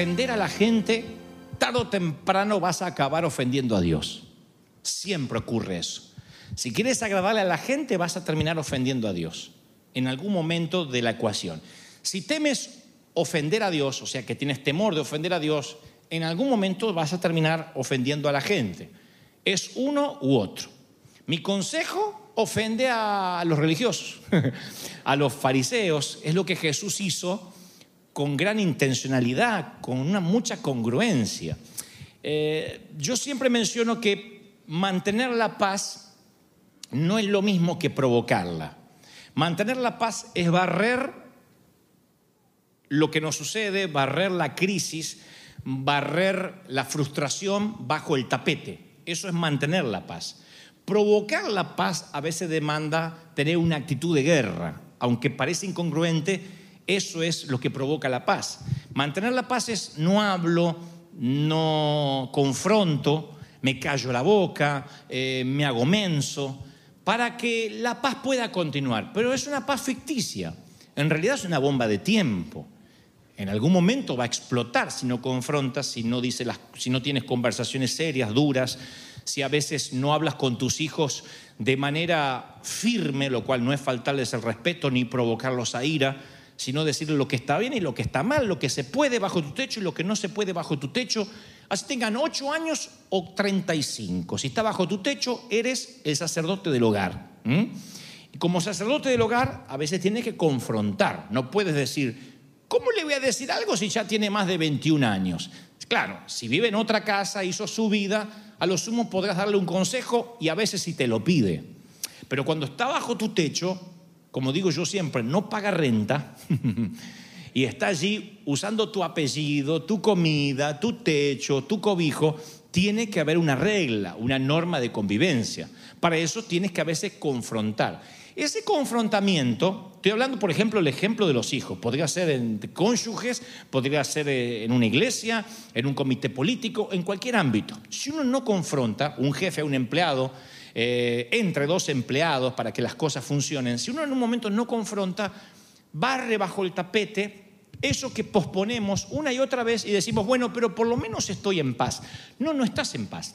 ofender a la gente, tarde o temprano vas a acabar ofendiendo a Dios. Siempre ocurre eso. Si quieres agradarle a la gente, vas a terminar ofendiendo a Dios en algún momento de la ecuación. Si temes ofender a Dios, o sea que tienes temor de ofender a Dios, en algún momento vas a terminar ofendiendo a la gente. Es uno u otro. Mi consejo ofende a los religiosos, a los fariseos. Es lo que Jesús hizo con gran intencionalidad, con una mucha congruencia. Eh, yo siempre menciono que mantener la paz no es lo mismo que provocarla. Mantener la paz es barrer lo que nos sucede, barrer la crisis, barrer la frustración bajo el tapete. Eso es mantener la paz. Provocar la paz a veces demanda tener una actitud de guerra, aunque parece incongruente, eso es lo que provoca la paz. Mantener la paz es no hablo, no confronto, me callo la boca, eh, me hago menso, para que la paz pueda continuar. Pero es una paz ficticia. En realidad es una bomba de tiempo. En algún momento va a explotar si no confrontas, si no, si no tienes conversaciones serias, duras, si a veces no hablas con tus hijos de manera firme, lo cual no es faltarles el respeto ni provocarlos a ira, sino decirles lo que está bien y lo que está mal, lo que se puede bajo tu techo y lo que no se puede bajo tu techo, así tengan 8 años o 35. Si está bajo tu techo, eres el sacerdote del hogar. Y como sacerdote del hogar, a veces tienes que confrontar, no puedes decir, ¿cómo le voy a decir algo si ya tiene más de 21 años? Claro, si vive en otra casa, hizo su vida, a lo sumo podrás darle un consejo y a veces si te lo pide. Pero cuando está bajo tu techo, como digo yo siempre, no paga renta y está allí usando tu apellido, tu comida, tu techo, tu cobijo, tiene que haber una regla, una norma de convivencia. Para eso tienes que a veces confrontar. Ese confrontamiento, estoy hablando por ejemplo el ejemplo de los hijos, podría ser en cónyuges, podría ser en una iglesia, en un comité político, en cualquier ámbito. Si uno no confronta, un jefe un empleado, eh, entre dos empleados para que las cosas funcionen, si uno en un momento no confronta, barre bajo el tapete eso que posponemos una y otra vez y decimos, bueno, pero por lo menos estoy en paz. No, no estás en paz.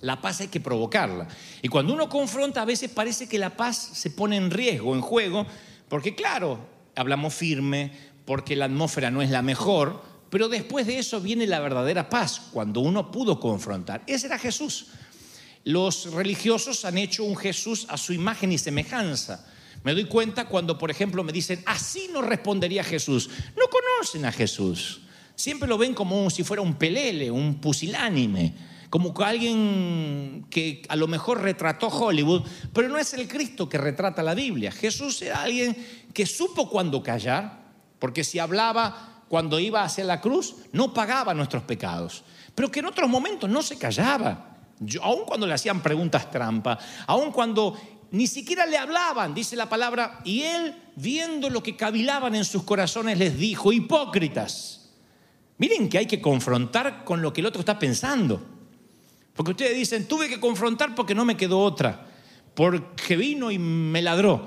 La paz hay que provocarla. Y cuando uno confronta, a veces parece que la paz se pone en riesgo, en juego, porque claro, hablamos firme, porque la atmósfera no es la mejor, pero después de eso viene la verdadera paz, cuando uno pudo confrontar. Ese era Jesús. Los religiosos han hecho un Jesús a su imagen y semejanza. Me doy cuenta cuando, por ejemplo, me dicen, así no respondería Jesús. No conocen a Jesús. Siempre lo ven como si fuera un pelele, un pusilánime, como alguien que a lo mejor retrató Hollywood, pero no es el Cristo que retrata la Biblia. Jesús era alguien que supo cuándo callar, porque si hablaba cuando iba hacia la cruz, no pagaba nuestros pecados, pero que en otros momentos no se callaba. Yo, aun cuando le hacían preguntas trampa, aun cuando ni siquiera le hablaban, dice la palabra, y él, viendo lo que cavilaban en sus corazones, les dijo, hipócritas, miren que hay que confrontar con lo que el otro está pensando. Porque ustedes dicen, tuve que confrontar porque no me quedó otra, porque vino y me ladró.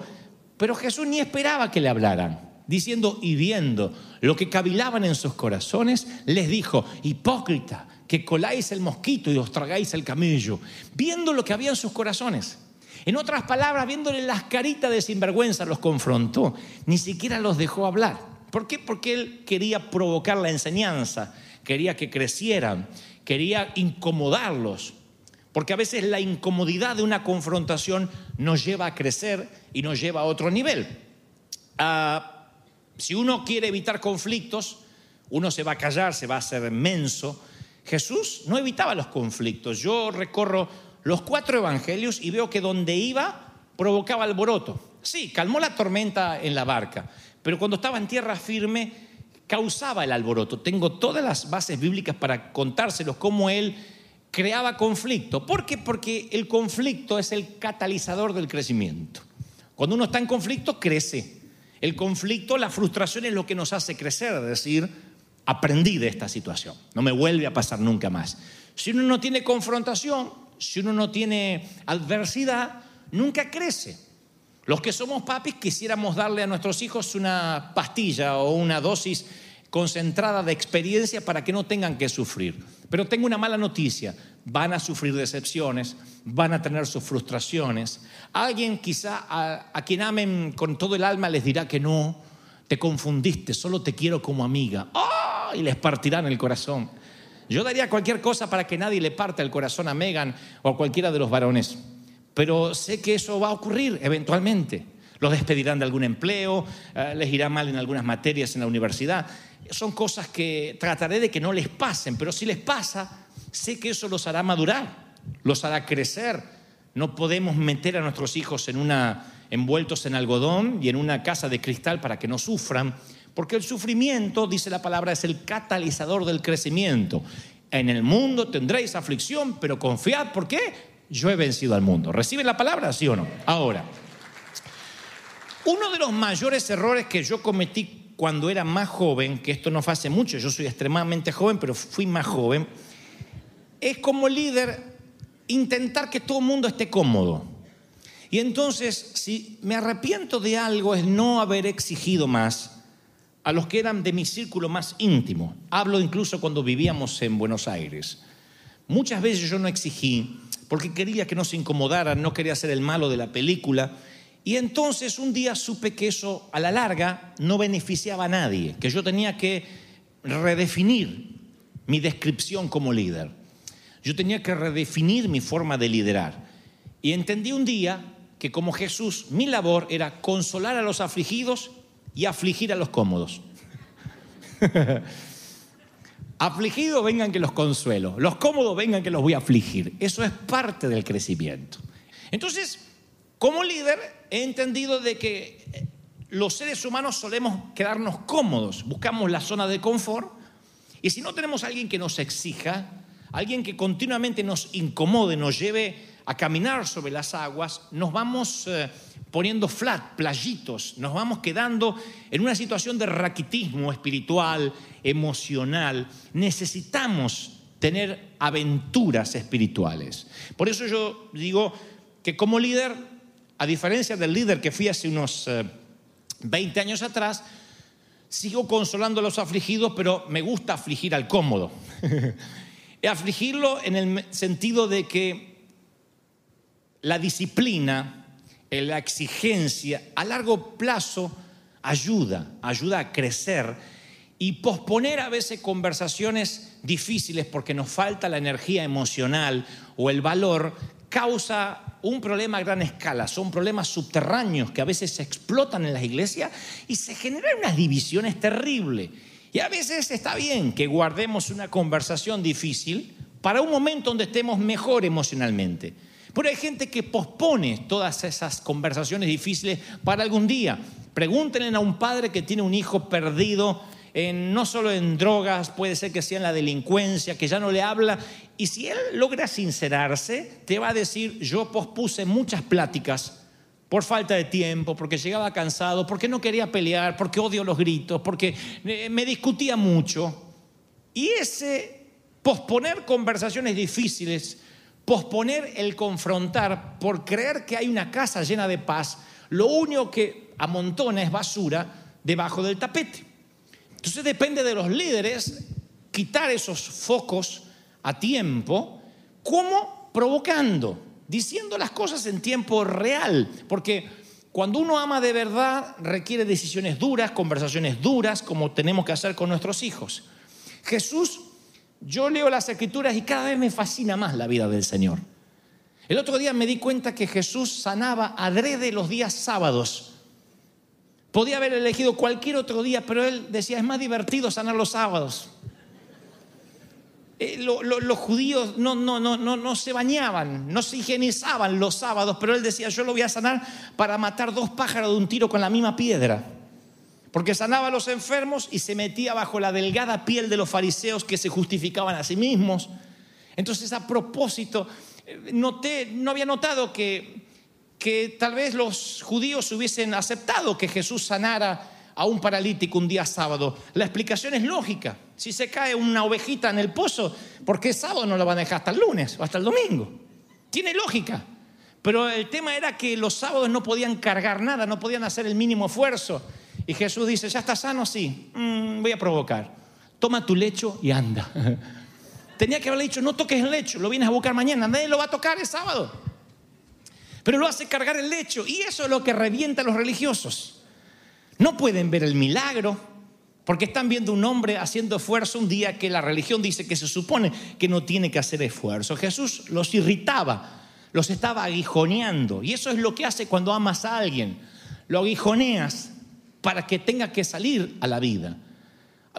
Pero Jesús ni esperaba que le hablaran, diciendo y viendo lo que cavilaban en sus corazones, les dijo, hipócrita, que coláis el mosquito y os tragáis el camello, viendo lo que había en sus corazones. En otras palabras, viéndole las caritas de sinvergüenza, los confrontó, ni siquiera los dejó hablar. ¿Por qué? Porque él quería provocar la enseñanza, quería que crecieran, quería incomodarlos. Porque a veces la incomodidad de una confrontación nos lleva a crecer y nos lleva a otro nivel. Ah, si uno quiere evitar conflictos, uno se va a callar, se va a hacer menso. Jesús no evitaba los conflictos. Yo recorro los cuatro evangelios y veo que donde iba provocaba alboroto. Sí, calmó la tormenta en la barca, pero cuando estaba en tierra firme causaba el alboroto. Tengo todas las bases bíblicas para contárselos cómo él creaba conflicto. ¿Por qué? Porque el conflicto es el catalizador del crecimiento. Cuando uno está en conflicto, crece. El conflicto, la frustración es lo que nos hace crecer, es decir, aprendí de esta situación, no me vuelve a pasar nunca más. Si uno no tiene confrontación, si uno no tiene adversidad, nunca crece. Los que somos papis quisiéramos darle a nuestros hijos una pastilla o una dosis concentrada de experiencia para que no tengan que sufrir. Pero tengo una mala noticia, van a sufrir decepciones, van a tener sus frustraciones. Alguien quizá a, a quien amen con todo el alma les dirá que no, te confundiste, solo te quiero como amiga. ¡Oh! Y les partirán el corazón. Yo daría cualquier cosa para que nadie le parta el corazón a Megan o a cualquiera de los varones. Pero sé que eso va a ocurrir eventualmente. Los despedirán de algún empleo, eh, les irá mal en algunas materias en la universidad. Son cosas que trataré de que no les pasen, pero si les pasa, sé que eso los hará madurar, los hará crecer. No podemos meter a nuestros hijos en una, envueltos en algodón y en una casa de cristal para que no sufran, porque el sufrimiento, dice la palabra, es el catalizador del crecimiento. En el mundo tendréis aflicción, pero confiad, ¿por qué? Yo he vencido al mundo. ¿Reciben la palabra, sí o no? Ahora, uno de los mayores errores que yo cometí cuando era más joven, que esto no fue hace mucho, yo soy extremadamente joven, pero fui más joven, es como líder intentar que todo el mundo esté cómodo. Y entonces, si me arrepiento de algo es no haber exigido más a los que eran de mi círculo más íntimo. Hablo incluso cuando vivíamos en Buenos Aires. Muchas veces yo no exigí porque quería que no se incomodaran, no quería ser el malo de la película. Y entonces un día supe que eso a la larga no beneficiaba a nadie, que yo tenía que redefinir mi descripción como líder. Yo tenía que redefinir mi forma de liderar. Y entendí un día que como Jesús, mi labor era consolar a los afligidos y afligir a los cómodos. Afligidos vengan que los consuelo, los cómodos vengan que los voy a afligir. Eso es parte del crecimiento. Entonces, como líder he entendido de que los seres humanos solemos quedarnos cómodos, buscamos la zona de confort y si no tenemos a alguien que nos exija, alguien que continuamente nos incomode, nos lleve a caminar sobre las aguas, nos vamos eh, poniendo flat, playitos, nos vamos quedando en una situación de raquitismo espiritual, emocional. Necesitamos tener aventuras espirituales. Por eso yo digo que como líder, a diferencia del líder que fui hace unos 20 años atrás, sigo consolando a los afligidos, pero me gusta afligir al cómodo. Afligirlo en el sentido de que la disciplina, la exigencia a largo plazo ayuda, ayuda a crecer y posponer a veces conversaciones difíciles porque nos falta la energía emocional o el valor causa un problema a gran escala, son problemas subterráneos que a veces se explotan en las iglesias y se generan unas divisiones terribles. Y a veces está bien que guardemos una conversación difícil para un momento donde estemos mejor emocionalmente. Pero hay gente que pospone todas esas conversaciones difíciles para algún día. Pregúntenle a un padre que tiene un hijo perdido, no solo en drogas, puede ser que sea en la delincuencia, que ya no le habla. Y si él logra sincerarse, te va a decir, yo pospuse muchas pláticas por falta de tiempo, porque llegaba cansado, porque no quería pelear, porque odio los gritos, porque eh, me discutía mucho. Y ese posponer conversaciones difíciles, posponer el confrontar por creer que hay una casa llena de paz, lo único que amontona es basura debajo del tapete. Entonces depende de los líderes quitar esos focos a tiempo, como provocando diciendo las cosas en tiempo real, porque cuando uno ama de verdad requiere decisiones duras, conversaciones duras, como tenemos que hacer con nuestros hijos. Jesús, yo leo las escrituras y cada vez me fascina más la vida del Señor. El otro día me di cuenta que Jesús sanaba adrede los días sábados. Podía haber elegido cualquier otro día, pero él decía, es más divertido sanar los sábados. Eh, los judíos no, no, no, no, no se bañaban, no se higienizaban los sábados, pero él decía, yo lo voy a sanar para matar dos pájaros de un tiro con la misma piedra. Porque sanaba a los enfermos y se metía bajo la delgada piel de los fariseos que se justificaban a sí mismos. Entonces, a propósito, eh, noté, no había notado que, que tal vez los judíos hubiesen aceptado que Jesús sanara a un paralítico un día sábado. La explicación es lógica. Si se cae una ovejita en el pozo, ¿por qué sábado no la van a dejar hasta el lunes o hasta el domingo? Tiene lógica. Pero el tema era que los sábados no podían cargar nada, no podían hacer el mínimo esfuerzo. Y Jesús dice, ¿ya está sano? Sí, Mm, voy a provocar. Toma tu lecho y anda. Tenía que haberle dicho, no toques el lecho, lo vienes a buscar mañana, nadie lo va a tocar el sábado. Pero lo hace cargar el lecho y eso es lo que revienta a los religiosos. No pueden ver el milagro porque están viendo un hombre haciendo esfuerzo un día que la religión dice que se supone que no tiene que hacer esfuerzo. Jesús los irritaba, los estaba aguijoneando y eso es lo que hace cuando amas a alguien. Lo aguijoneas para que tenga que salir a la vida.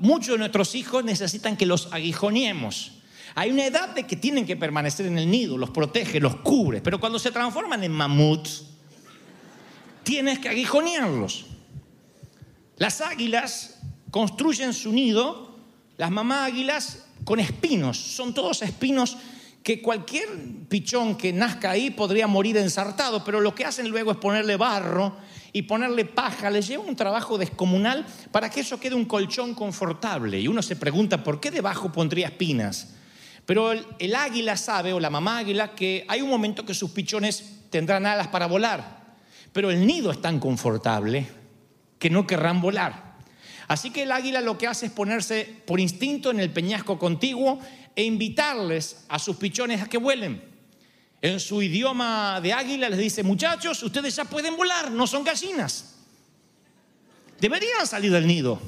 Muchos de nuestros hijos necesitan que los aguijoneemos. Hay una edad de que tienen que permanecer en el nido, los protege, los cubre, pero cuando se transforman en mamuts, tienes que aguijonearlos. Las águilas construyen su nido, las mamá águilas, con espinos. Son todos espinos que cualquier pichón que nazca ahí podría morir ensartado, pero lo que hacen luego es ponerle barro y ponerle paja. Les lleva un trabajo descomunal para que eso quede un colchón confortable. Y uno se pregunta, ¿por qué debajo pondría espinas? Pero el, el águila sabe, o la mamá águila, que hay un momento que sus pichones tendrán alas para volar. Pero el nido es tan confortable que no querrán volar. Así que el águila lo que hace es ponerse por instinto en el peñasco contiguo e invitarles a sus pichones a que vuelen. En su idioma de águila les dice, muchachos, ustedes ya pueden volar, no son gallinas. Deberían salir del nido.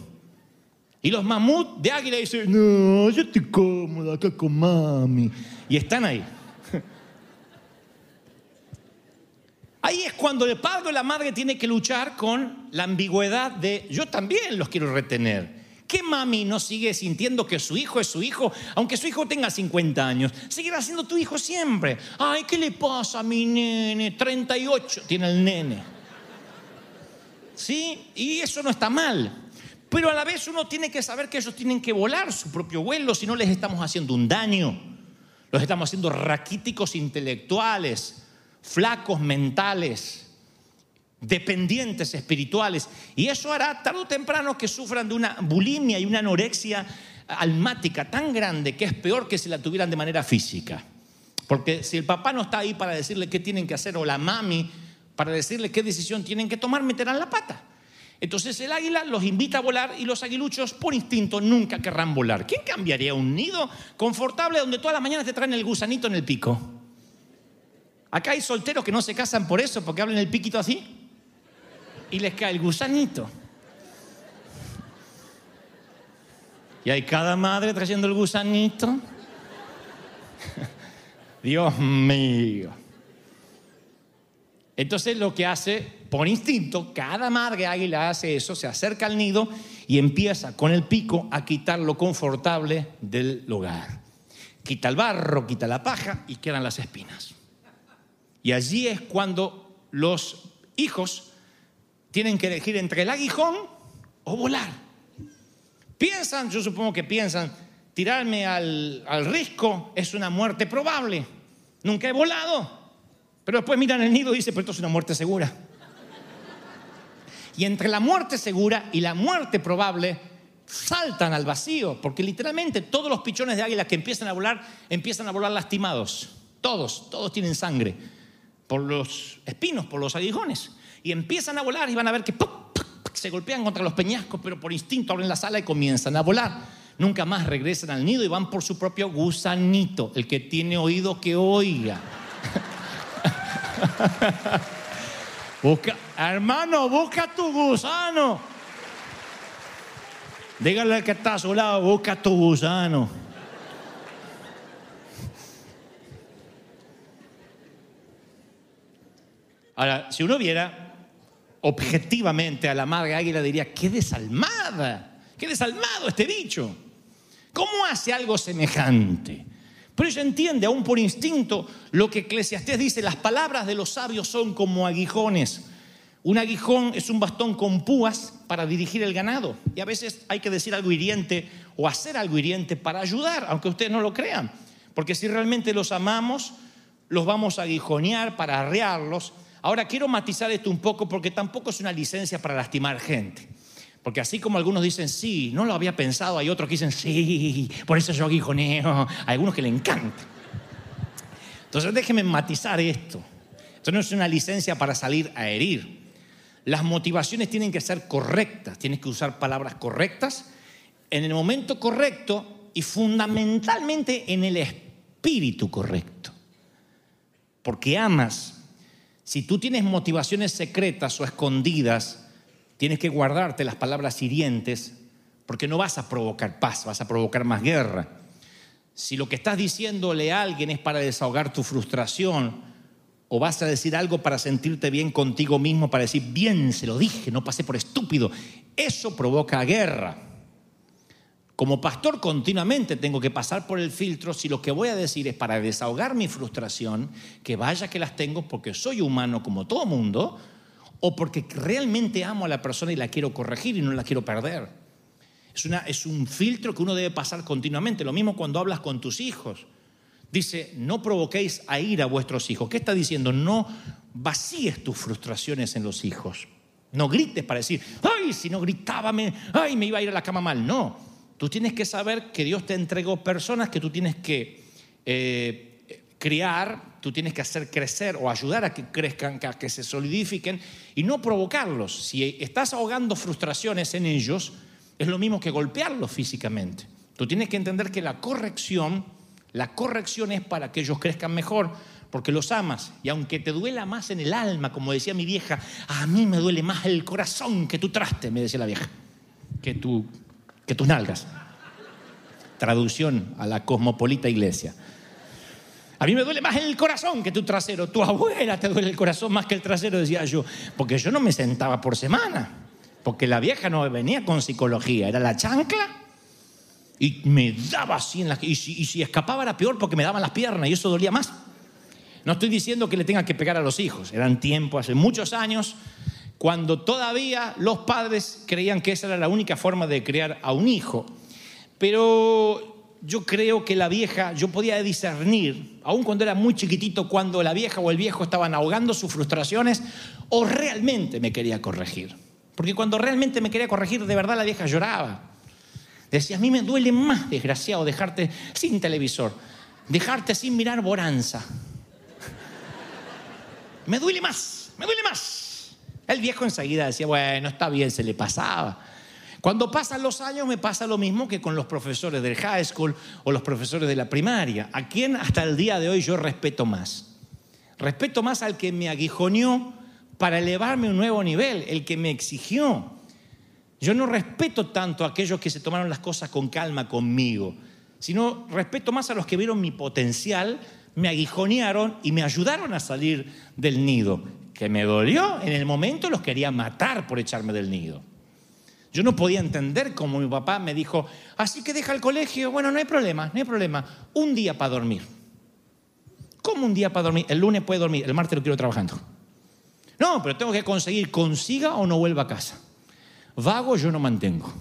Y los mamut de águila dicen, no, yo estoy cómoda acá con mami. Y están ahí. Ahí es cuando el padre o la madre tiene que luchar con la ambigüedad de yo también los quiero retener. ¿Qué mami no sigue sintiendo que su hijo es su hijo, aunque su hijo tenga 50 años? Seguirá siendo tu hijo siempre. Ay, ¿qué le pasa a mi nene? 38 tiene el nene. ¿Sí? Y eso no está mal. Pero a la vez uno tiene que saber que ellos tienen que volar su propio vuelo, si no les estamos haciendo un daño. Los estamos haciendo raquíticos intelectuales, flacos mentales, dependientes espirituales. Y eso hará tarde o temprano que sufran de una bulimia y una anorexia almática tan grande que es peor que si la tuvieran de manera física. Porque si el papá no está ahí para decirle qué tienen que hacer o la mami para decirle qué decisión tienen que tomar, meterán la pata. Entonces el águila los invita a volar y los aguiluchos por instinto nunca querrán volar. ¿Quién cambiaría un nido confortable donde todas las mañanas te traen el gusanito en el pico? Acá hay solteros que no se casan por eso, porque hablan el piquito así y les cae el gusanito. Y hay cada madre trayendo el gusanito. Dios mío. Entonces lo que hace, por instinto, cada madre águila hace eso, se acerca al nido y empieza con el pico a quitar lo confortable del hogar. Quita el barro, quita la paja y quedan las espinas. Y allí es cuando los hijos tienen que elegir entre el aguijón o volar. Piensan, yo supongo que piensan, tirarme al, al risco es una muerte probable. Nunca he volado. Pero después miran el nido y dicen, pero esto es una muerte segura. Y entre la muerte segura y la muerte probable, saltan al vacío, porque literalmente todos los pichones de águila que empiezan a volar, empiezan a volar lastimados. Todos, todos tienen sangre por los espinos, por los aguijones. Y empiezan a volar y van a ver que se golpean contra los peñascos, pero por instinto abren la sala y comienzan a volar. Nunca más regresan al nido y van por su propio gusanito. El que tiene oído que oiga. Busca, hermano, busca tu gusano. Dígale al que está a su busca tu gusano. Ahora, si uno viera objetivamente a la madre águila, diría, qué desalmada, qué desalmado este bicho. ¿Cómo hace algo semejante? Pero ella entiende, aún por instinto, lo que Eclesiastés dice, las palabras de los sabios son como aguijones. Un aguijón es un bastón con púas para dirigir el ganado. Y a veces hay que decir algo hiriente o hacer algo hiriente para ayudar, aunque ustedes no lo crean. Porque si realmente los amamos, los vamos a aguijonear para arrearlos. Ahora quiero matizar esto un poco porque tampoco es una licencia para lastimar gente. Porque así como algunos dicen, sí, no lo había pensado, hay otros que dicen, sí, por eso yo aguijoneo. Hay algunos que le encanta. Entonces déjenme matizar esto. Esto no es una licencia para salir a herir. Las motivaciones tienen que ser correctas, tienes que usar palabras correctas en el momento correcto y fundamentalmente en el espíritu correcto. Porque amas. Si tú tienes motivaciones secretas o escondidas, tienes que guardarte las palabras hirientes porque no vas a provocar paz, vas a provocar más guerra. Si lo que estás diciéndole a alguien es para desahogar tu frustración, o vas a decir algo para sentirte bien contigo mismo, para decir, bien, se lo dije, no pasé por estúpido, eso provoca guerra. Como pastor continuamente tengo que pasar por el filtro si lo que voy a decir es para desahogar mi frustración, que vaya que las tengo porque soy humano como todo mundo, o porque realmente amo a la persona y la quiero corregir y no la quiero perder. Es, una, es un filtro que uno debe pasar continuamente. Lo mismo cuando hablas con tus hijos. Dice, no provoquéis a ir a vuestros hijos. ¿Qué está diciendo? No vacíes tus frustraciones en los hijos. No grites para decir, ay, si no gritaba, me, ay, me iba a ir a la cama mal. No, tú tienes que saber que Dios te entregó personas que tú tienes que eh, criar, tú tienes que hacer crecer o ayudar a que crezcan, a que se solidifiquen y no provocarlos. Si estás ahogando frustraciones en ellos, es lo mismo que golpearlos físicamente. Tú tienes que entender que la corrección la corrección es para que ellos crezcan mejor, porque los amas. Y aunque te duela más en el alma, como decía mi vieja, a mí me duele más el corazón que tu traste, me decía la vieja, que, tu, que tus nalgas. Traducción a la cosmopolita iglesia. A mí me duele más el corazón que tu trasero. Tu abuela te duele el corazón más que el trasero, decía yo. Porque yo no me sentaba por semana. Porque la vieja no venía con psicología. Era la chancla y me daba así en la... Y si, y si escapaba era peor porque me daban las piernas y eso dolía más. No estoy diciendo que le tenga que pegar a los hijos. Eran tiempos, hace muchos años, cuando todavía los padres creían que esa era la única forma de criar a un hijo. Pero yo creo que la vieja, yo podía discernir, aun cuando era muy chiquitito, cuando la vieja o el viejo estaban ahogando sus frustraciones o realmente me quería corregir. Porque cuando realmente me quería corregir, de verdad la vieja lloraba. Decía, a mí me duele más, desgraciado, dejarte sin televisor, dejarte sin mirar Boranza. Me duele más, me duele más. El viejo enseguida decía, bueno, está bien, se le pasaba. Cuando pasan los años me pasa lo mismo que con los profesores del high school o los profesores de la primaria, a quien hasta el día de hoy yo respeto más. Respeto más al que me aguijoneó para elevarme a un nuevo nivel, el que me exigió, yo no respeto tanto a aquellos que se tomaron las cosas con calma conmigo, sino respeto más a los que vieron mi potencial, me aguijonearon y me ayudaron a salir del nido. Que me dolió, en el momento los quería matar por echarme del nido. Yo no podía entender cómo mi papá me dijo, así que deja el colegio, bueno, no hay problema, no hay problema, un día para dormir. ¿Cómo un día para dormir? El lunes puede dormir, el martes lo quiero trabajando. No, pero tengo que conseguir, consiga o no vuelva a casa. Vago yo no mantengo.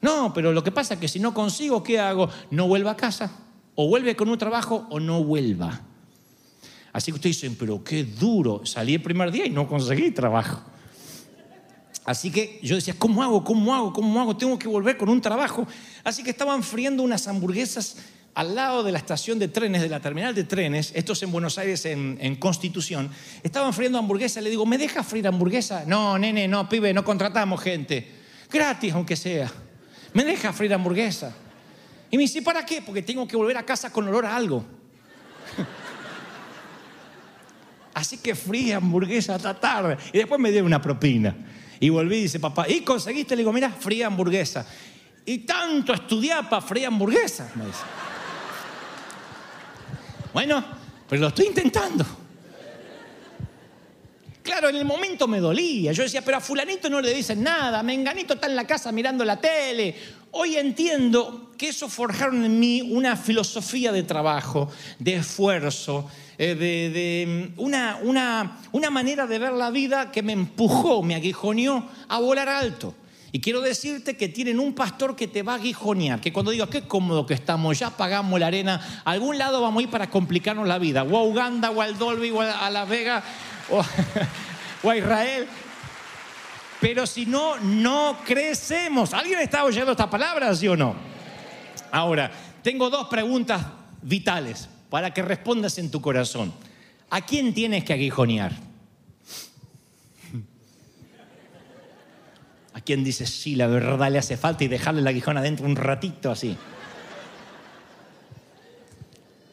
No, pero lo que pasa es que si no consigo, ¿qué hago? No vuelva a casa. O vuelve con un trabajo o no vuelva. Así que ustedes dicen, pero qué duro. Salí el primer día y no conseguí trabajo. Así que yo decía, ¿cómo hago? ¿Cómo hago? ¿Cómo hago? Tengo que volver con un trabajo. Así que estaban friendo unas hamburguesas al lado de la estación de trenes, de la terminal de trenes, esto es en Buenos Aires, en, Constitución, estaban friendo hamburguesas, le digo, ¿me dejas frir hamburguesa? No, nene, no, pibe, no contratamos gente. Gratis, aunque sea. ¿Me deja frir hamburguesa? Y me dice, ¿para qué? Porque tengo que volver a casa con olor a algo. Así que frí hamburguesa hasta tarde. Y después me dio una propina. Y volví y dice, papá, ¿y conseguiste? Le digo, mira, fría hamburguesa. Y tanto estudiar para fría hamburguesa, me dice. Bueno, pero lo estoy intentando. Claro, en el momento me dolía. Yo decía, pero a fulanito no le dicen nada, menganito está en la casa mirando la tele. Hoy entiendo que eso forjaron en mí una filosofía de trabajo, de esfuerzo, eh, de, mm, una, manera de ver la vida que me empujó, me aguijoneó a volar alto. Y quiero decirte que tienen un pastor que te va a aguijonear, que cuando digas, qué cómodo que estamos, ya pagamos la arena, a algún lado vamos a ir para complicarnos la vida, o a Uganda, o Dolby, o a Las Vegas, o, a Israel. Pero si no, no crecemos. ¿Alguien está oyendo estas palabras, sí o no? Ahora, tengo dos preguntas vitales para que respondas en tu corazón. ¿A quién tienes que aguijonear? ¿A quién dice, sí, la verdad le hace falta y dejarle la aguijón adentro un ratito así?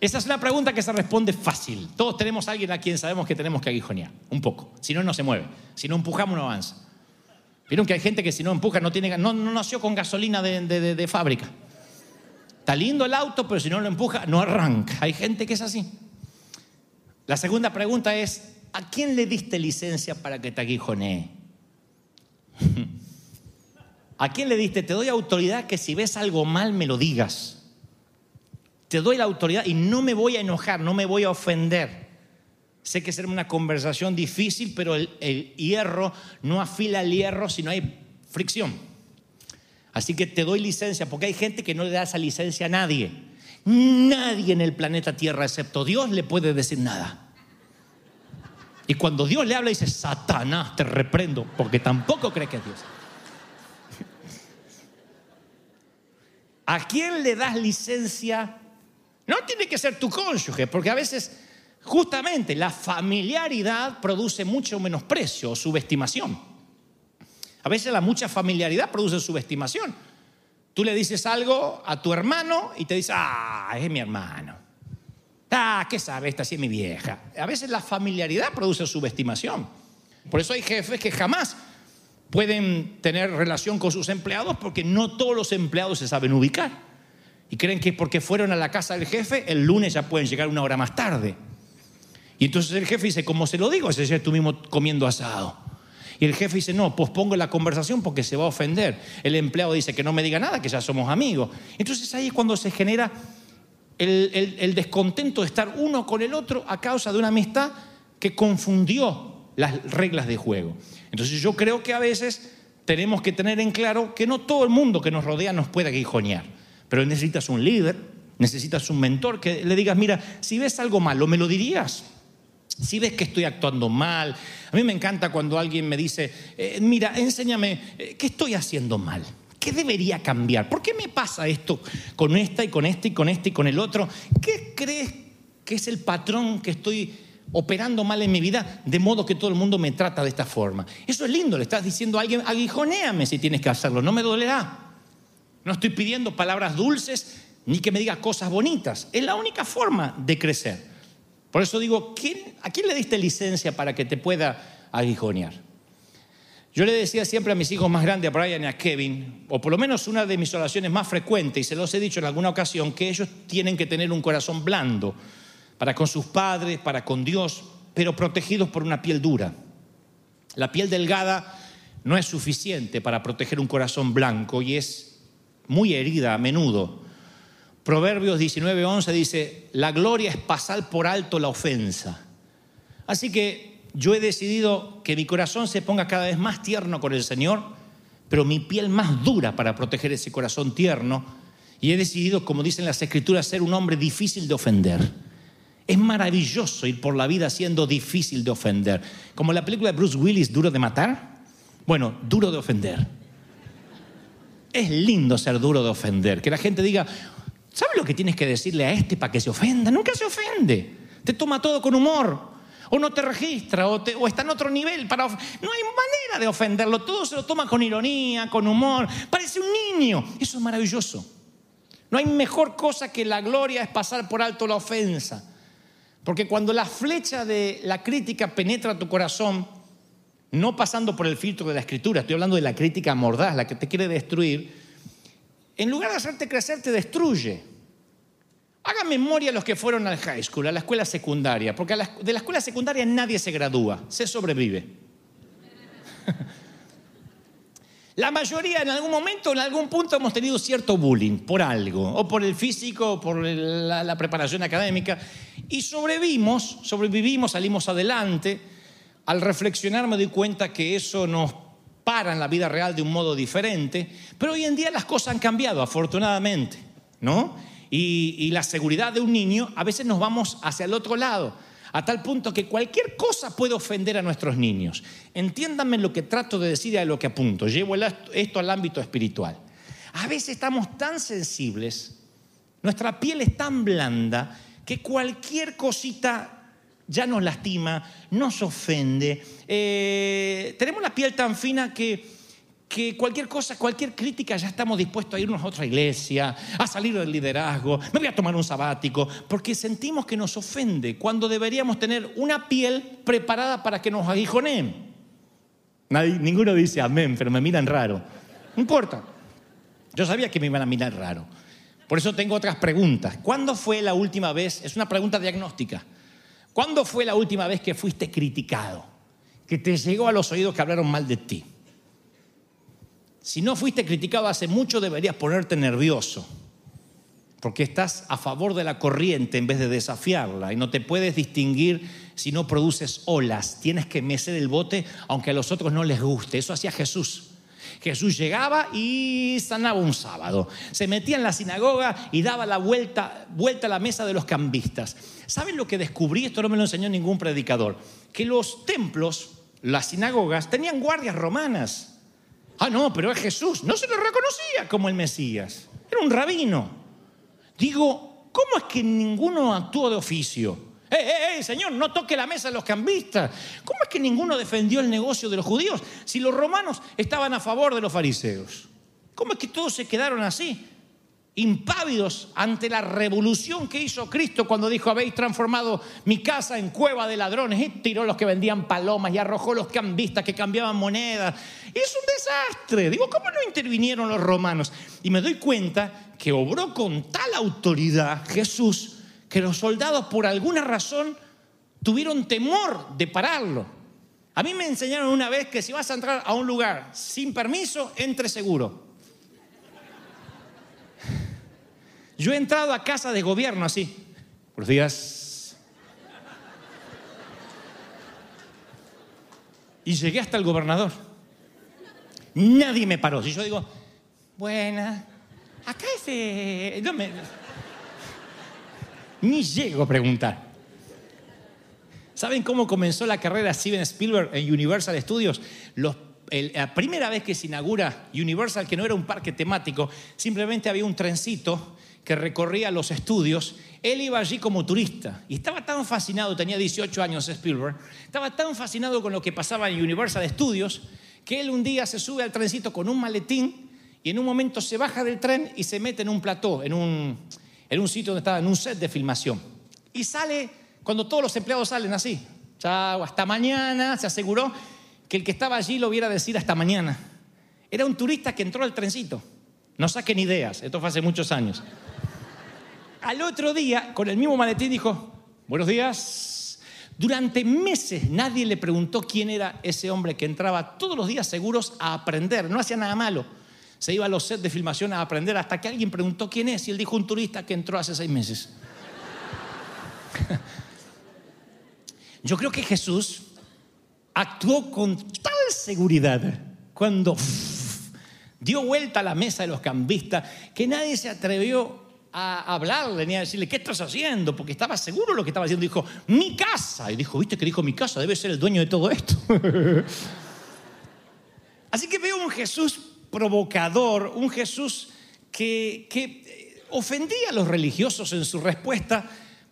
Esa es la pregunta que se responde fácil. Todos tenemos a alguien a quien sabemos que tenemos que aguijonear, un poco. Si no, no se mueve. Si no empujamos, no avanza. Vieron que hay gente que si no empuja no, tiene, no, no nació con gasolina de, de, de fábrica. Está lindo el auto, pero si no lo empuja, no arranca. Hay gente que es así. La segunda pregunta es, ¿a quién le diste licencia para que te aguijonee? ¿A quién le diste? Te doy autoridad que si ves algo mal me lo digas. Te doy la autoridad y no me voy a enojar, no me voy a ofender. Sé que será una conversación difícil, pero el, hierro no afila el hierro si no hay fricción. Así que te doy licencia, porque hay gente que no le da esa licencia a nadie. Nadie en el planeta Tierra, excepto Dios, le puede decir nada. Y cuando Dios le habla, dice, Satanás, te reprendo, porque tampoco cree que es Dios. ¿A quién le das licencia? No tiene que ser tu cónyuge, porque a veces justamente la familiaridad produce mucho menosprecio o subestimación. A veces la mucha familiaridad produce subestimación. Tú le dices algo a tu hermano y te dice, ah, es mi hermano. Ah, ¿qué sabe? Esta sí es mi vieja. A veces la familiaridad produce subestimación. Por eso hay jefes que jamás pueden tener relación con sus empleados porque no todos los empleados se saben ubicar. Y creen que porque fueron a la casa del jefe, el lunes ya pueden llegar una hora más tarde. Y entonces el jefe dice, ¿cómo se lo digo? Si tú mismo comiendo asado. Y el jefe dice, no, pospongo la conversación porque se va a ofender. El empleado dice que no me diga nada, que ya somos amigos. Entonces ahí es cuando se genera el, el, descontento de estar uno con el otro a causa de una amistad que confundió las reglas de juego. Entonces yo creo que a veces tenemos que tener en claro que no todo el mundo que nos rodea nos puede aguijonear, pero necesitas un líder, necesitas un mentor que le digas, mira, si ves algo malo, ¿me lo dirías? Si ves que estoy actuando mal, a mí me encanta cuando alguien me dice, eh, mira, enséñame, eh, ¿qué estoy haciendo mal? ¿Qué debería cambiar? ¿Por qué me pasa esto con esta y con este y con este y con el otro? ¿Qué crees que es el patrón que estoy operando mal en mi vida, de modo que todo el mundo me trata de esta forma? Eso es lindo, le estás diciendo a alguien, aguijonéame si tienes que hacerlo, no me dolerá. No estoy pidiendo palabras dulces ni que me diga cosas bonitas. Es la única forma de crecer. Por eso digo, ¿quién, ¿a quién le diste licencia para que te pueda aguijonear? Yo le decía siempre a mis hijos más grandes, a Brian y a Kevin, o por lo menos una de mis oraciones más frecuentes, y se los he dicho en alguna ocasión, que ellos tienen que tener un corazón blando para con sus padres, para con Dios, pero protegidos por una piel dura. La piel delgada no es suficiente para proteger un corazón blanco y es muy herida a menudo. Proverbios 19:11 dice, la gloria es pasar por alto la ofensa. Así que yo he decidido que mi corazón se ponga cada vez más tierno con el Señor, pero mi piel más dura para proteger ese corazón tierno. Y he decidido, como dicen las escrituras, ser un hombre difícil de ofender. Es maravilloso ir por la vida siendo difícil de ofender. Como la película de Bruce Willis, Duro de Matar. Bueno, duro de ofender. Es lindo ser duro de ofender. Que la gente diga, ¿sabes lo que tienes que decirle a este para que se ofenda? Nunca se ofende. Te toma todo con humor. O no te registra, o, está en otro nivel. No hay manera de ofenderlo. Todo se lo toma con ironía, con humor. Parece un niño. Eso es maravilloso. No hay mejor cosa que la gloria es pasar por alto la ofensa. Porque cuando la flecha de la crítica penetra tu corazón, no pasando por el filtro de la escritura, estoy hablando de la crítica mordaz, la que te quiere destruir, en lugar de hacerte crecer, te destruye. Hagan memoria los que fueron al high school, a la escuela secundaria, porque a de la escuela secundaria nadie se gradúa, se sobrevive. La mayoría en algún momento, en algún punto hemos tenido cierto bullying por algo, o por el físico, o por la preparación académica, y sobrevivimos, sobrevivimos, salimos adelante. Al reflexionar me doy cuenta que eso nos para en la vida real de un modo diferente, pero hoy en día las cosas han cambiado, afortunadamente, ¿no? Y, y la seguridad de un niño, a veces nos vamos hacia el otro lado, a tal punto que cualquier cosa puede ofender a nuestros niños. Entiéndanme lo que trato de decir y a lo que apunto. Llevo esto al ámbito espiritual. A veces estamos tan sensibles, nuestra piel es tan blanda, que cualquier cosita ya nos lastima, nos ofende. Eh, tenemos la piel tan fina que, que cualquier cosa, cualquier crítica, ya estamos dispuestos a irnos a otra iglesia, a salir del liderazgo, me voy a tomar un sabático, porque sentimos que nos ofende, cuando deberíamos tener una piel preparada para que nos aguijoneen. Nadie- ninguno dice amén, pero me miran raro. No importa. Yo sabía que me iban a mirar raro. Por eso tengo otras preguntas. ¿Cuándo fue la última vez? Es una pregunta diagnóstica. ¿Cuándo fue la última vez que fuiste criticado? Que te llegó a los oídos que hablaron mal de ti. Si no fuiste criticado hace mucho, deberías ponerte nervioso. Porque estás a favor de la corriente en vez de desafiarla. Y no te puedes distinguir si no produces olas. Tienes que mecer el bote aunque a los otros no les guste. Eso hacía Jesús. Jesús llegaba y sanaba un sábado. Se metía en la sinagoga y daba la vuelta, vuelta a la mesa de los cambistas. ¿Saben lo que descubrí? Esto no me lo enseñó ningún predicador. Que los templos, las sinagogas, tenían guardias romanas. Ah, no, pero es Jesús. No se lo reconocía como el Mesías. Era un rabino. Digo, ¿cómo es que ninguno actuó de oficio? ¡Eh, eh, eh, señor, no toque la mesa de los cambistas! ¿Cómo es que ninguno defendió el negocio de los judíos si los romanos estaban a favor de los fariseos? ¿Cómo es que todos se quedaron así? Impávidos ante la revolución que hizo Cristo cuando dijo, habéis transformado mi casa en cueva de ladrones y tiró los que vendían palomas y arrojó los cambistas que cambiaban monedas. Es un desastre. Digo, ¿cómo no intervinieron los romanos? Y me doy cuenta que obró con tal autoridad Jesús que los soldados por alguna razón tuvieron temor de pararlo. A mí me enseñaron una vez que si vas a entrar a un lugar sin permiso, entre seguro. Yo he entrado a casa de gobierno así. Buenos días. Y llegué hasta el gobernador. Nadie me paró. Si yo digo, buena, acá ese... No me... Ni llego a preguntar. ¿Saben cómo comenzó la carrera Steven Spielberg en Universal Studios? La primera vez que se inaugura Universal, que no era un parque temático, simplemente había un trencito que recorría los estudios. Él iba allí como turista y estaba tan fascinado, tenía 18 años Spielberg, estaba tan fascinado con lo que pasaba en Universal Studios que él un día se sube al trencito con un maletín y en un momento se baja del tren y se mete en un plató, en un, en un sitio donde estaba, en un set de filmación. Y sale cuando todos los empleados salen así. Chao, hasta mañana, se aseguró que el que estaba allí lo viera decir hasta mañana. Era un turista que entró al trencito. No saquen ideas, esto fue hace muchos años. Al otro día, con el mismo maletín, dijo, buenos días. Durante meses nadie le preguntó quién era ese hombre que entraba todos los días seguros a aprender, no hacía nada malo. Se iba a los sets de filmación a aprender hasta que alguien preguntó quién es y él dijo un turista que entró hace seis meses. Yo creo que Jesús actuó con tal seguridad cuando dio vuelta a la mesa de los cambistas que nadie se atrevió a hablarle ni a decirle, ¿qué estás haciendo? Porque estaba seguro lo que estaba haciendo. Dijo, mi casa. Y dijo, ¿viste que dijo mi casa? Debe ser el dueño de todo esto. Así que veo un Jesús provocador, un Jesús que, que ofendía a los religiosos en su respuesta,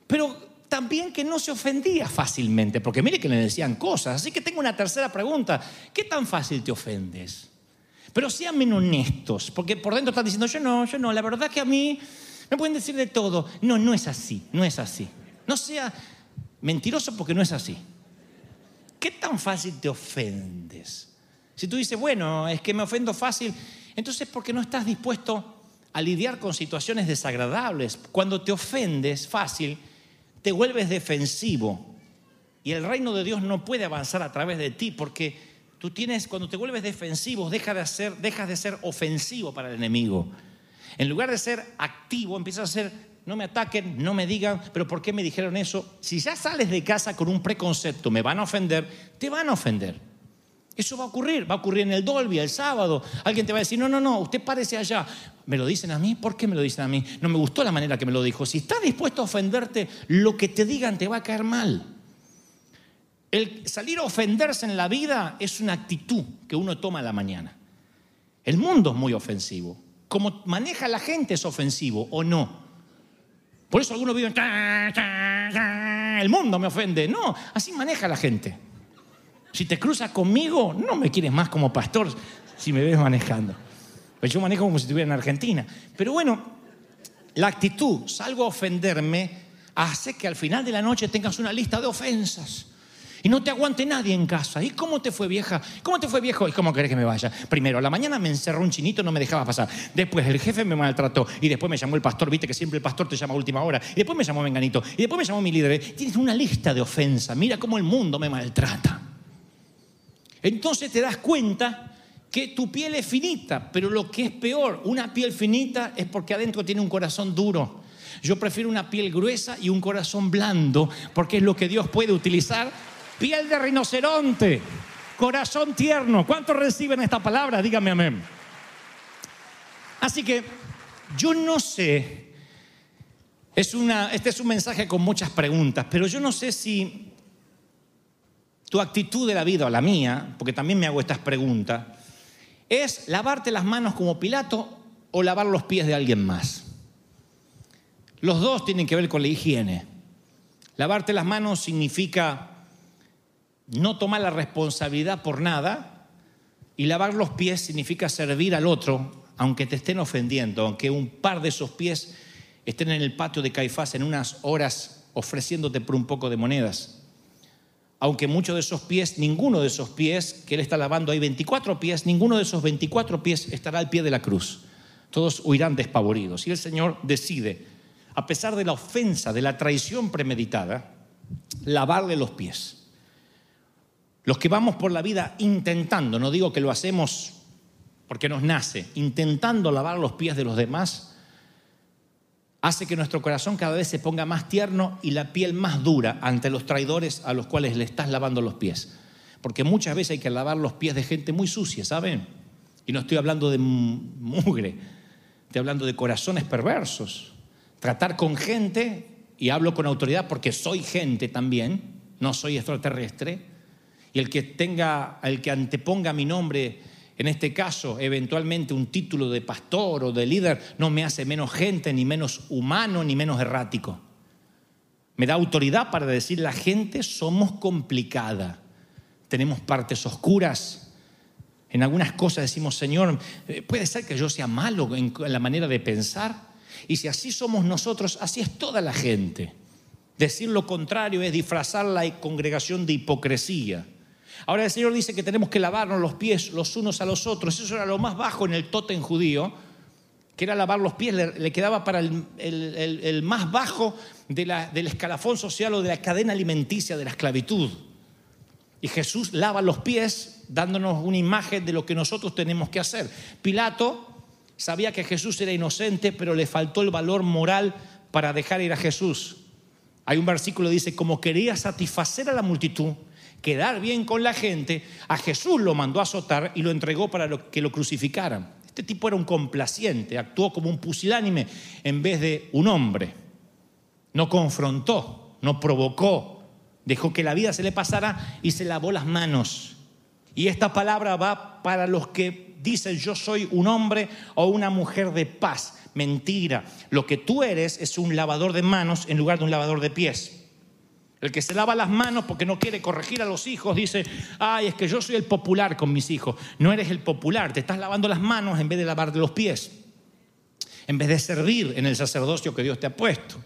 pero también que no se ofendía fácilmente, porque mire que le decían cosas. Así que tengo una tercera pregunta. ¿Qué tan fácil te ofendes? Pero sean honestos, porque por dentro están diciendo, yo no, yo no, la verdad que a mí me pueden decir de todo. No, no es así, no es así. No sea mentiroso porque no es así. ¿Qué tan fácil te ofendes? Si tú dices, bueno, es que me ofendo fácil, entonces porque no estás dispuesto a lidiar con situaciones desagradables. Cuando te ofendes fácil, te vuelves defensivo. Y el reino de Dios no puede avanzar a través de ti porque tú tienes, cuando te vuelves defensivo, dejas de, ser, dejas de ser ofensivo para el enemigo. En lugar de ser activo, empiezas a ser, no me ataquen, no me digan, pero ¿por qué me dijeron eso? Si ya sales de casa con un preconcepto, me van a ofender, te van a ofender. Eso va a ocurrir, va a ocurrir en el Dolby el sábado. Alguien te va a decir, no, no, no, usted parece allá. ¿Me lo dicen a mí? ¿Por qué me lo dicen a mí? No me gustó la manera que me lo dijo. Si estás dispuesto a ofenderte, lo que te digan te va a caer mal. El salir a ofenderse en la vida es una actitud que uno toma a la mañana. El mundo es muy ofensivo. Como maneja la gente es ofensivo o no. Por eso algunos viven, "Ta, ta, ta, el mundo me ofende. No, así maneja la gente. Si te cruzas conmigo, no me quieres más como pastor si me ves manejando. Pues yo manejo como si estuviera en Argentina. Pero bueno, la actitud, salgo a ofenderme, hace que al final de la noche tengas una lista de ofensas. Y no te aguante nadie en casa. ¿Y cómo te fue vieja? ¿Cómo te fue viejo? ¿Y cómo querés que me vaya? Primero, a la mañana me encerró un chinito, no me dejaba pasar. Después el jefe me maltrató. Y después me llamó el pastor, viste que siempre el pastor te llama a última hora. Y después me llamó Menganito. Y después me llamó mi líder. Tienes una lista de ofensas. Mira cómo el mundo me maltrata. Entonces te das cuenta que tu piel es finita, pero lo que es peor, una piel finita es porque adentro tiene un corazón duro. Yo prefiero una piel gruesa y un corazón blando, porque es lo que Dios puede utilizar. Piel de rinoceronte, corazón tierno. ¿Cuántos reciben esta palabra? Dígame amén. Así que yo no sé, es una, este es un mensaje con muchas preguntas, pero yo no sé si tu actitud de la vida o la mía, porque también me hago estas preguntas, es lavarte las manos como Pilato o lavar los pies de alguien más. Los dos tienen que ver con la higiene. Lavarte las manos significa no tomar la responsabilidad por nada y lavar los pies significa servir al otro, aunque te estén ofendiendo, aunque un par de esos pies estén en el patio de Caifás en unas horas ofreciéndote por un poco de monedas aunque muchos de esos pies, ninguno de esos pies que él está lavando, hay 24 pies, ninguno de esos 24 pies estará al pie de la cruz. Todos huirán despavoridos. Y el Señor decide, a pesar de la ofensa, de la traición premeditada, lavarle los pies. Los que vamos por la vida intentando, no digo que lo hacemos porque nos nace, intentando lavar los pies de los demás, hace que nuestro corazón cada vez se ponga más tierno y la piel más dura ante los traidores a los cuales le estás lavando los pies. Porque muchas veces hay que lavar los pies de gente muy sucia, ¿saben? Y no estoy hablando de mugre, estoy hablando de corazones perversos. Tratar con gente, y hablo con autoridad porque soy gente también, no soy extraterrestre, y el que tenga, el que anteponga mi nombre en este caso, eventualmente un título de pastor o de líder no me hace menos gente, ni menos humano, ni menos errático. Me da autoridad para decir, la gente somos complicada, tenemos partes oscuras. En algunas cosas decimos, Señor, eh, puede ser que yo sea malo en la manera de pensar. Y si así somos nosotros, así es toda la gente. Decir lo contrario es disfrazar la congregación de hipocresía. Ahora el Señor dice que tenemos que lavarnos los pies los unos a los otros. Eso era lo más bajo en el tótem judío, que era lavar los pies, le, quedaba para el más bajo de la- del escalafón social o de la cadena alimenticia de la esclavitud. Y Jesús lava los pies dándonos una imagen de lo que nosotros tenemos que hacer. Pilato sabía que Jesús era inocente, pero le faltó el valor moral para dejar ir a Jesús. Hay un versículo que dice, como quería satisfacer a la multitud, quedar bien con la gente, a Jesús lo mandó a azotar y lo entregó para que lo crucificaran. Este tipo era un complaciente, actuó como un pusilánime en vez de un hombre. No confrontó, no provocó, dejó que la vida se le pasara y se lavó las manos. Y esta palabra va para los que dicen yo soy un hombre o una mujer de paz. Mentira. Lo que tú eres es un lavador de manos en lugar de un lavador de pies. El que se lava las manos porque no quiere corregir a los hijos dice, ay, es que yo soy el popular con mis hijos. No eres el popular, te estás lavando las manos en vez de lavarte los pies. En vez de servir en el sacerdocio que Dios te ha puesto.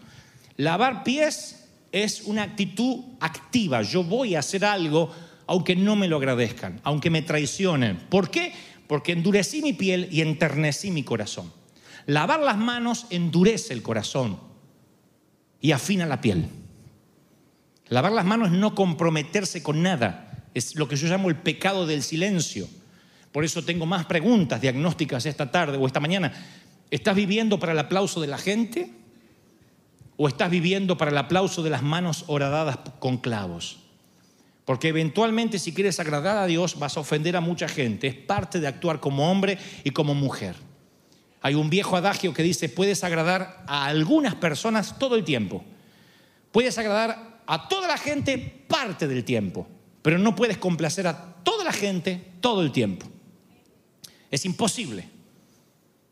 Lavar pies es una actitud activa. Yo voy a hacer algo aunque no me lo agradezcan, aunque me traicionen. ¿Por qué? Porque endurecí mi piel y enternecí mi corazón. Lavar las manos endurece el corazón y afina la piel. Lavar las manos es no comprometerse con nada. Es lo que yo llamo el pecado del silencio. Por eso tengo más preguntas diagnósticas esta tarde o esta mañana. ¿Estás viviendo para el aplauso de la gente? ¿O estás viviendo para el aplauso de las manos horadadas con clavos? Porque eventualmente si quieres agradar a Dios vas a ofender a mucha gente. Es parte de actuar como hombre y como mujer. Hay un viejo adagio que dice, puedes agradar a algunas personas todo el tiempo. Puedes agradar a toda la gente parte del tiempo, pero no puedes complacer a toda la gente todo el tiempo. Es imposible.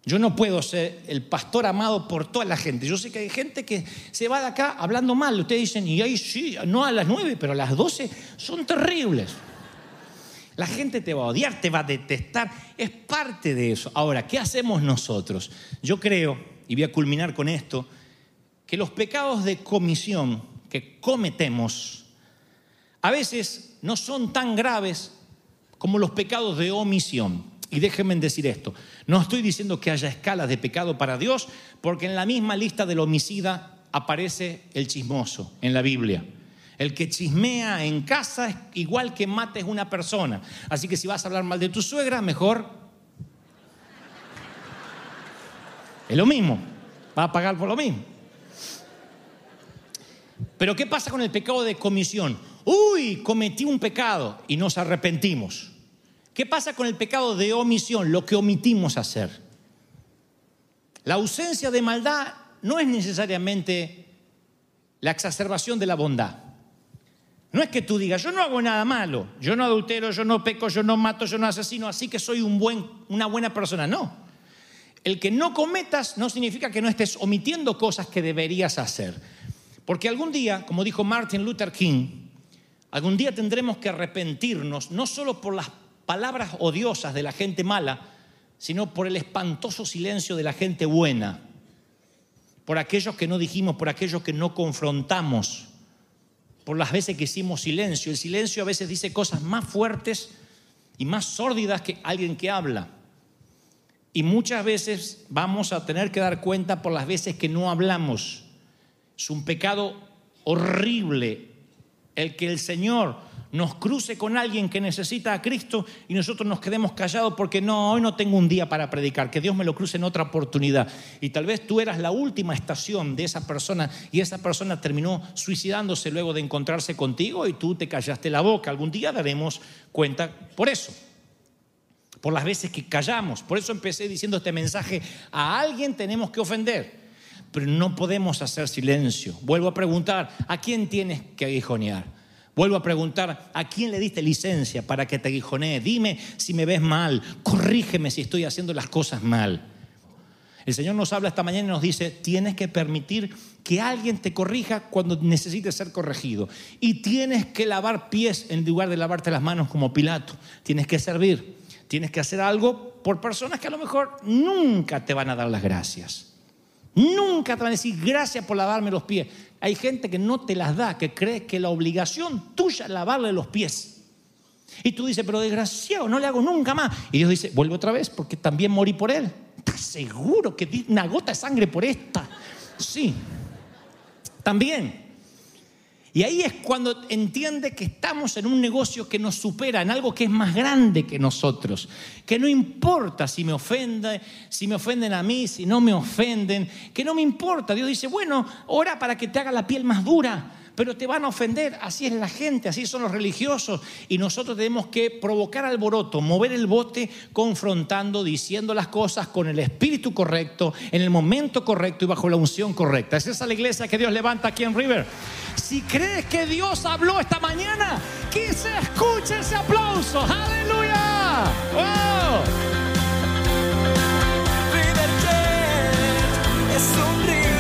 Yo no puedo ser el pastor amado por toda la gente. Yo sé que hay gente que se va de acá hablando mal. Ustedes dicen, y ahí sí, no a las nueve, pero a las doce son terribles. La gente te va a odiar, te va a detestar. Es parte de eso. Ahora, ¿qué hacemos nosotros? Yo creo, y voy a culminar con esto, que los pecados de comisión que cometemos a veces no son tan graves como los pecados de omisión. Y déjenme decir esto, no estoy diciendo que haya escalas de pecado para Dios, porque en la misma lista del homicida aparece el chismoso en la Biblia. El que chismea en casa es igual que mates una persona. Así que si vas a hablar mal de tu suegra, mejor... Es lo mismo, va a pagar por lo mismo. Pero ¿qué pasa con el pecado de comisión? Uy, cometí un pecado y nos arrepentimos. ¿Qué pasa con el pecado de omisión? Lo que omitimos hacer. La ausencia de maldad no es necesariamente la exacerbación de la bondad. No es que tú digas, yo no hago nada malo, yo no adultero, yo no peco, yo no mato, yo no asesino, así que soy un buen, una buena persona. No. El que no cometas no significa que no estés omitiendo cosas que deberías hacer. Porque algún día, como dijo Martin Luther King, algún día tendremos que arrepentirnos no solo por las palabras odiosas de la gente mala, sino por el espantoso silencio de la gente buena, por aquellos que no dijimos, por aquellos que no confrontamos, por las veces que hicimos silencio. El silencio a veces dice cosas más fuertes y más sórdidas que alguien que habla. Y muchas veces vamos a tener que dar cuenta por las veces que no hablamos. Es un pecado horrible el que el Señor nos cruce con alguien que necesita a Cristo y nosotros nos quedemos callados porque no, hoy no tengo un día para predicar, que Dios me lo cruce en otra oportunidad. Y tal vez tú eras la última estación de esa persona y esa persona terminó suicidándose luego de encontrarse contigo y tú te callaste la boca. Algún día daremos cuenta por eso por las veces que callamos. Por eso empecé diciendo este mensaje, a alguien tenemos que ofender, pero no podemos hacer silencio. Vuelvo a preguntar, ¿a quién tienes que aguijonear? Vuelvo a preguntar, ¿a quién le diste licencia para que te aguijonee? Dime si me ves mal, corrígeme si estoy haciendo las cosas mal. El Señor nos habla esta mañana y nos dice, tienes que permitir que alguien te corrija cuando necesites ser corregido. Y tienes que lavar pies en lugar de lavarte las manos como Pilato. Tienes que servir. Tienes que hacer algo por personas que a lo mejor nunca te van a dar las gracias. Nunca te van a decir gracias por lavarme los pies. Hay gente que no te las da, que cree que la obligación tuya es lavarle los pies. Y tú dices, pero desgraciado, no le hago nunca más. Y Dios dice, vuelve otra vez porque también morí por él. ¿Estás seguro que di una gota de sangre por esta? Sí, también. Y ahí es cuando entiende que estamos en un negocio que nos supera, en algo que es más grande que nosotros. Que no importa si me ofende, si me ofenden a mí, si no me ofenden, que no me importa. Dios dice, bueno, ora para que te haga la piel más dura, pero te van a ofender. Así es la gente, así son los religiosos. Y nosotros tenemos que provocar alboroto, mover el bote, confrontando, diciendo las cosas con el espíritu correcto, en el momento correcto y bajo la unción correcta. Esa Es la iglesia que Dios levanta aquí en River. Si crees que Dios habló esta mañana, que se escuche ese aplauso. ¡Aleluya! ¡Wow! Es un.